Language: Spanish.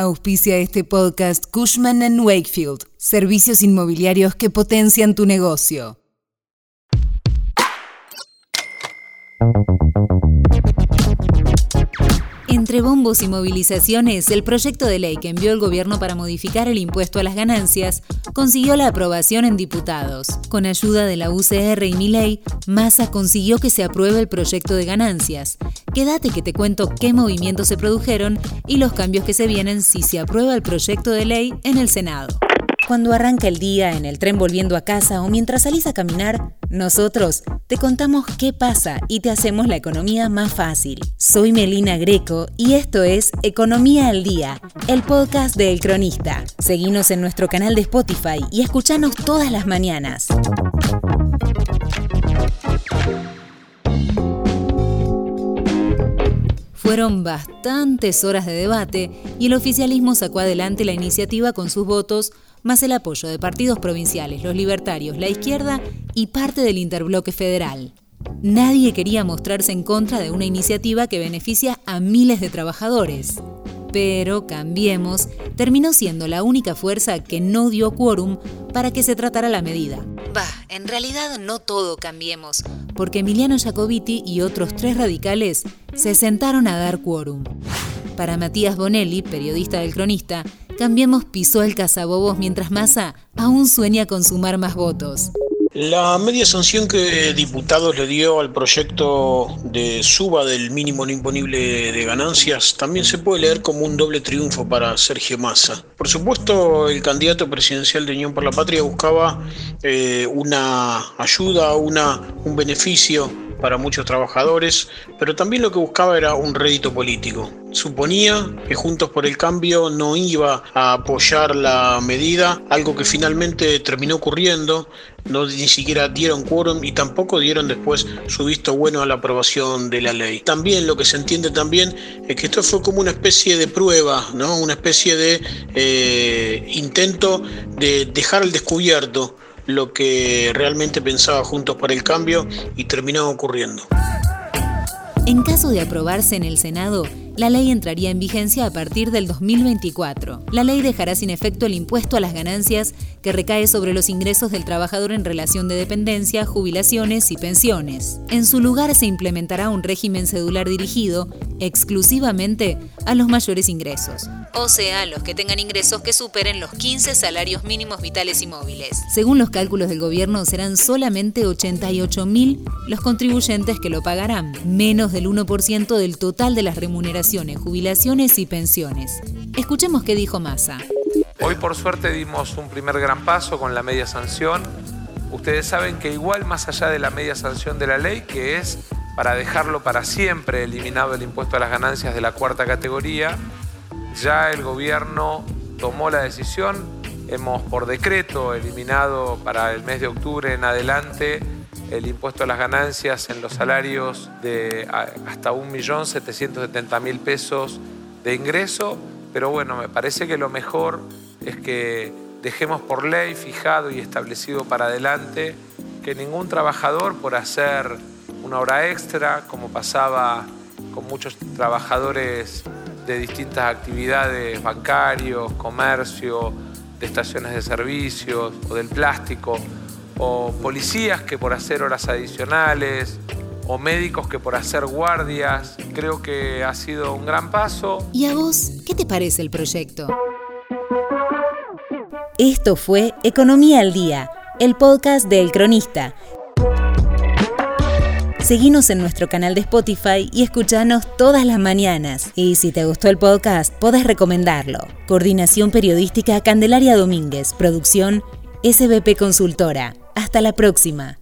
Auspicia este podcast Cushman ⁇ Wakefield, servicios inmobiliarios que potencian tu negocio. Entre bombos y movilizaciones, el proyecto de ley que envió el gobierno para modificar el impuesto a las ganancias consiguió la aprobación en diputados. Con ayuda de la UCR y Miley, Massa consiguió que se apruebe el proyecto de ganancias. Quédate que te cuento qué movimientos se produjeron y los cambios que se vienen si se aprueba el proyecto de ley en el Senado. Cuando arranca el día en el tren volviendo a casa o mientras salís a caminar, nosotros te contamos qué pasa y te hacemos la economía más fácil. Soy Melina Greco y esto es Economía al Día, el podcast de El Cronista. Seguinos en nuestro canal de Spotify y escuchanos todas las mañanas. Fueron bastantes horas de debate y el oficialismo sacó adelante la iniciativa con sus votos más el apoyo de partidos provinciales, los libertarios, la izquierda y parte del interbloque federal. Nadie quería mostrarse en contra de una iniciativa que beneficia a miles de trabajadores. Pero Cambiemos terminó siendo la única fuerza que no dio quórum para que se tratara la medida. Bah, en realidad no todo Cambiemos, porque Emiliano Jacobiti y otros tres radicales se sentaron a dar quórum. Para Matías Bonelli, periodista del cronista, Cambiemos pisó el cazabobos mientras Massa aún sueña con sumar más votos. La media sanción que diputados le dio al proyecto de suba del mínimo no imponible de ganancias también se puede leer como un doble triunfo para Sergio Massa. Por supuesto, el candidato presidencial de Unión por la Patria buscaba eh, una ayuda, una, un beneficio para muchos trabajadores, pero también lo que buscaba era un rédito político. Suponía que Juntos por el Cambio no iba a apoyar la medida, algo que finalmente terminó ocurriendo, no ni siquiera dieron quórum y tampoco dieron después su visto bueno a la aprobación de la ley. También lo que se entiende también es que esto fue como una especie de prueba, ¿no? una especie de eh, intento de dejar al descubierto lo que realmente pensaba Juntos por el Cambio y terminó ocurriendo. En caso de aprobarse en el Senado, la ley entraría en vigencia a partir del 2024. La ley dejará sin efecto el impuesto a las ganancias que recae sobre los ingresos del trabajador en relación de dependencia, jubilaciones y pensiones. En su lugar se implementará un régimen cedular dirigido exclusivamente a los mayores ingresos, o sea, los que tengan ingresos que superen los 15 salarios mínimos vitales y móviles. Según los cálculos del gobierno, serán solamente 88.000 los contribuyentes que lo pagarán, menos del 1% del total de las remuneraciones jubilaciones y pensiones. Escuchemos qué dijo Massa. Hoy por suerte dimos un primer gran paso con la media sanción. Ustedes saben que igual más allá de la media sanción de la ley, que es para dejarlo para siempre eliminado el impuesto a las ganancias de la cuarta categoría, ya el gobierno tomó la decisión, hemos por decreto eliminado para el mes de octubre en adelante el impuesto a las ganancias en los salarios de hasta 1.770.000 pesos de ingreso, pero bueno, me parece que lo mejor es que dejemos por ley fijado y establecido para adelante que ningún trabajador por hacer una hora extra, como pasaba con muchos trabajadores de distintas actividades, bancarios, comercio, de estaciones de servicios o del plástico, o policías que por hacer horas adicionales, o médicos que por hacer guardias. Creo que ha sido un gran paso. ¿Y a vos qué te parece el proyecto? Esto fue Economía al Día, el podcast de El Cronista. Seguinos en nuestro canal de Spotify y escuchanos todas las mañanas. Y si te gustó el podcast, podés recomendarlo. Coordinación Periodística Candelaria Domínguez. Producción SBP Consultora. Hasta la próxima.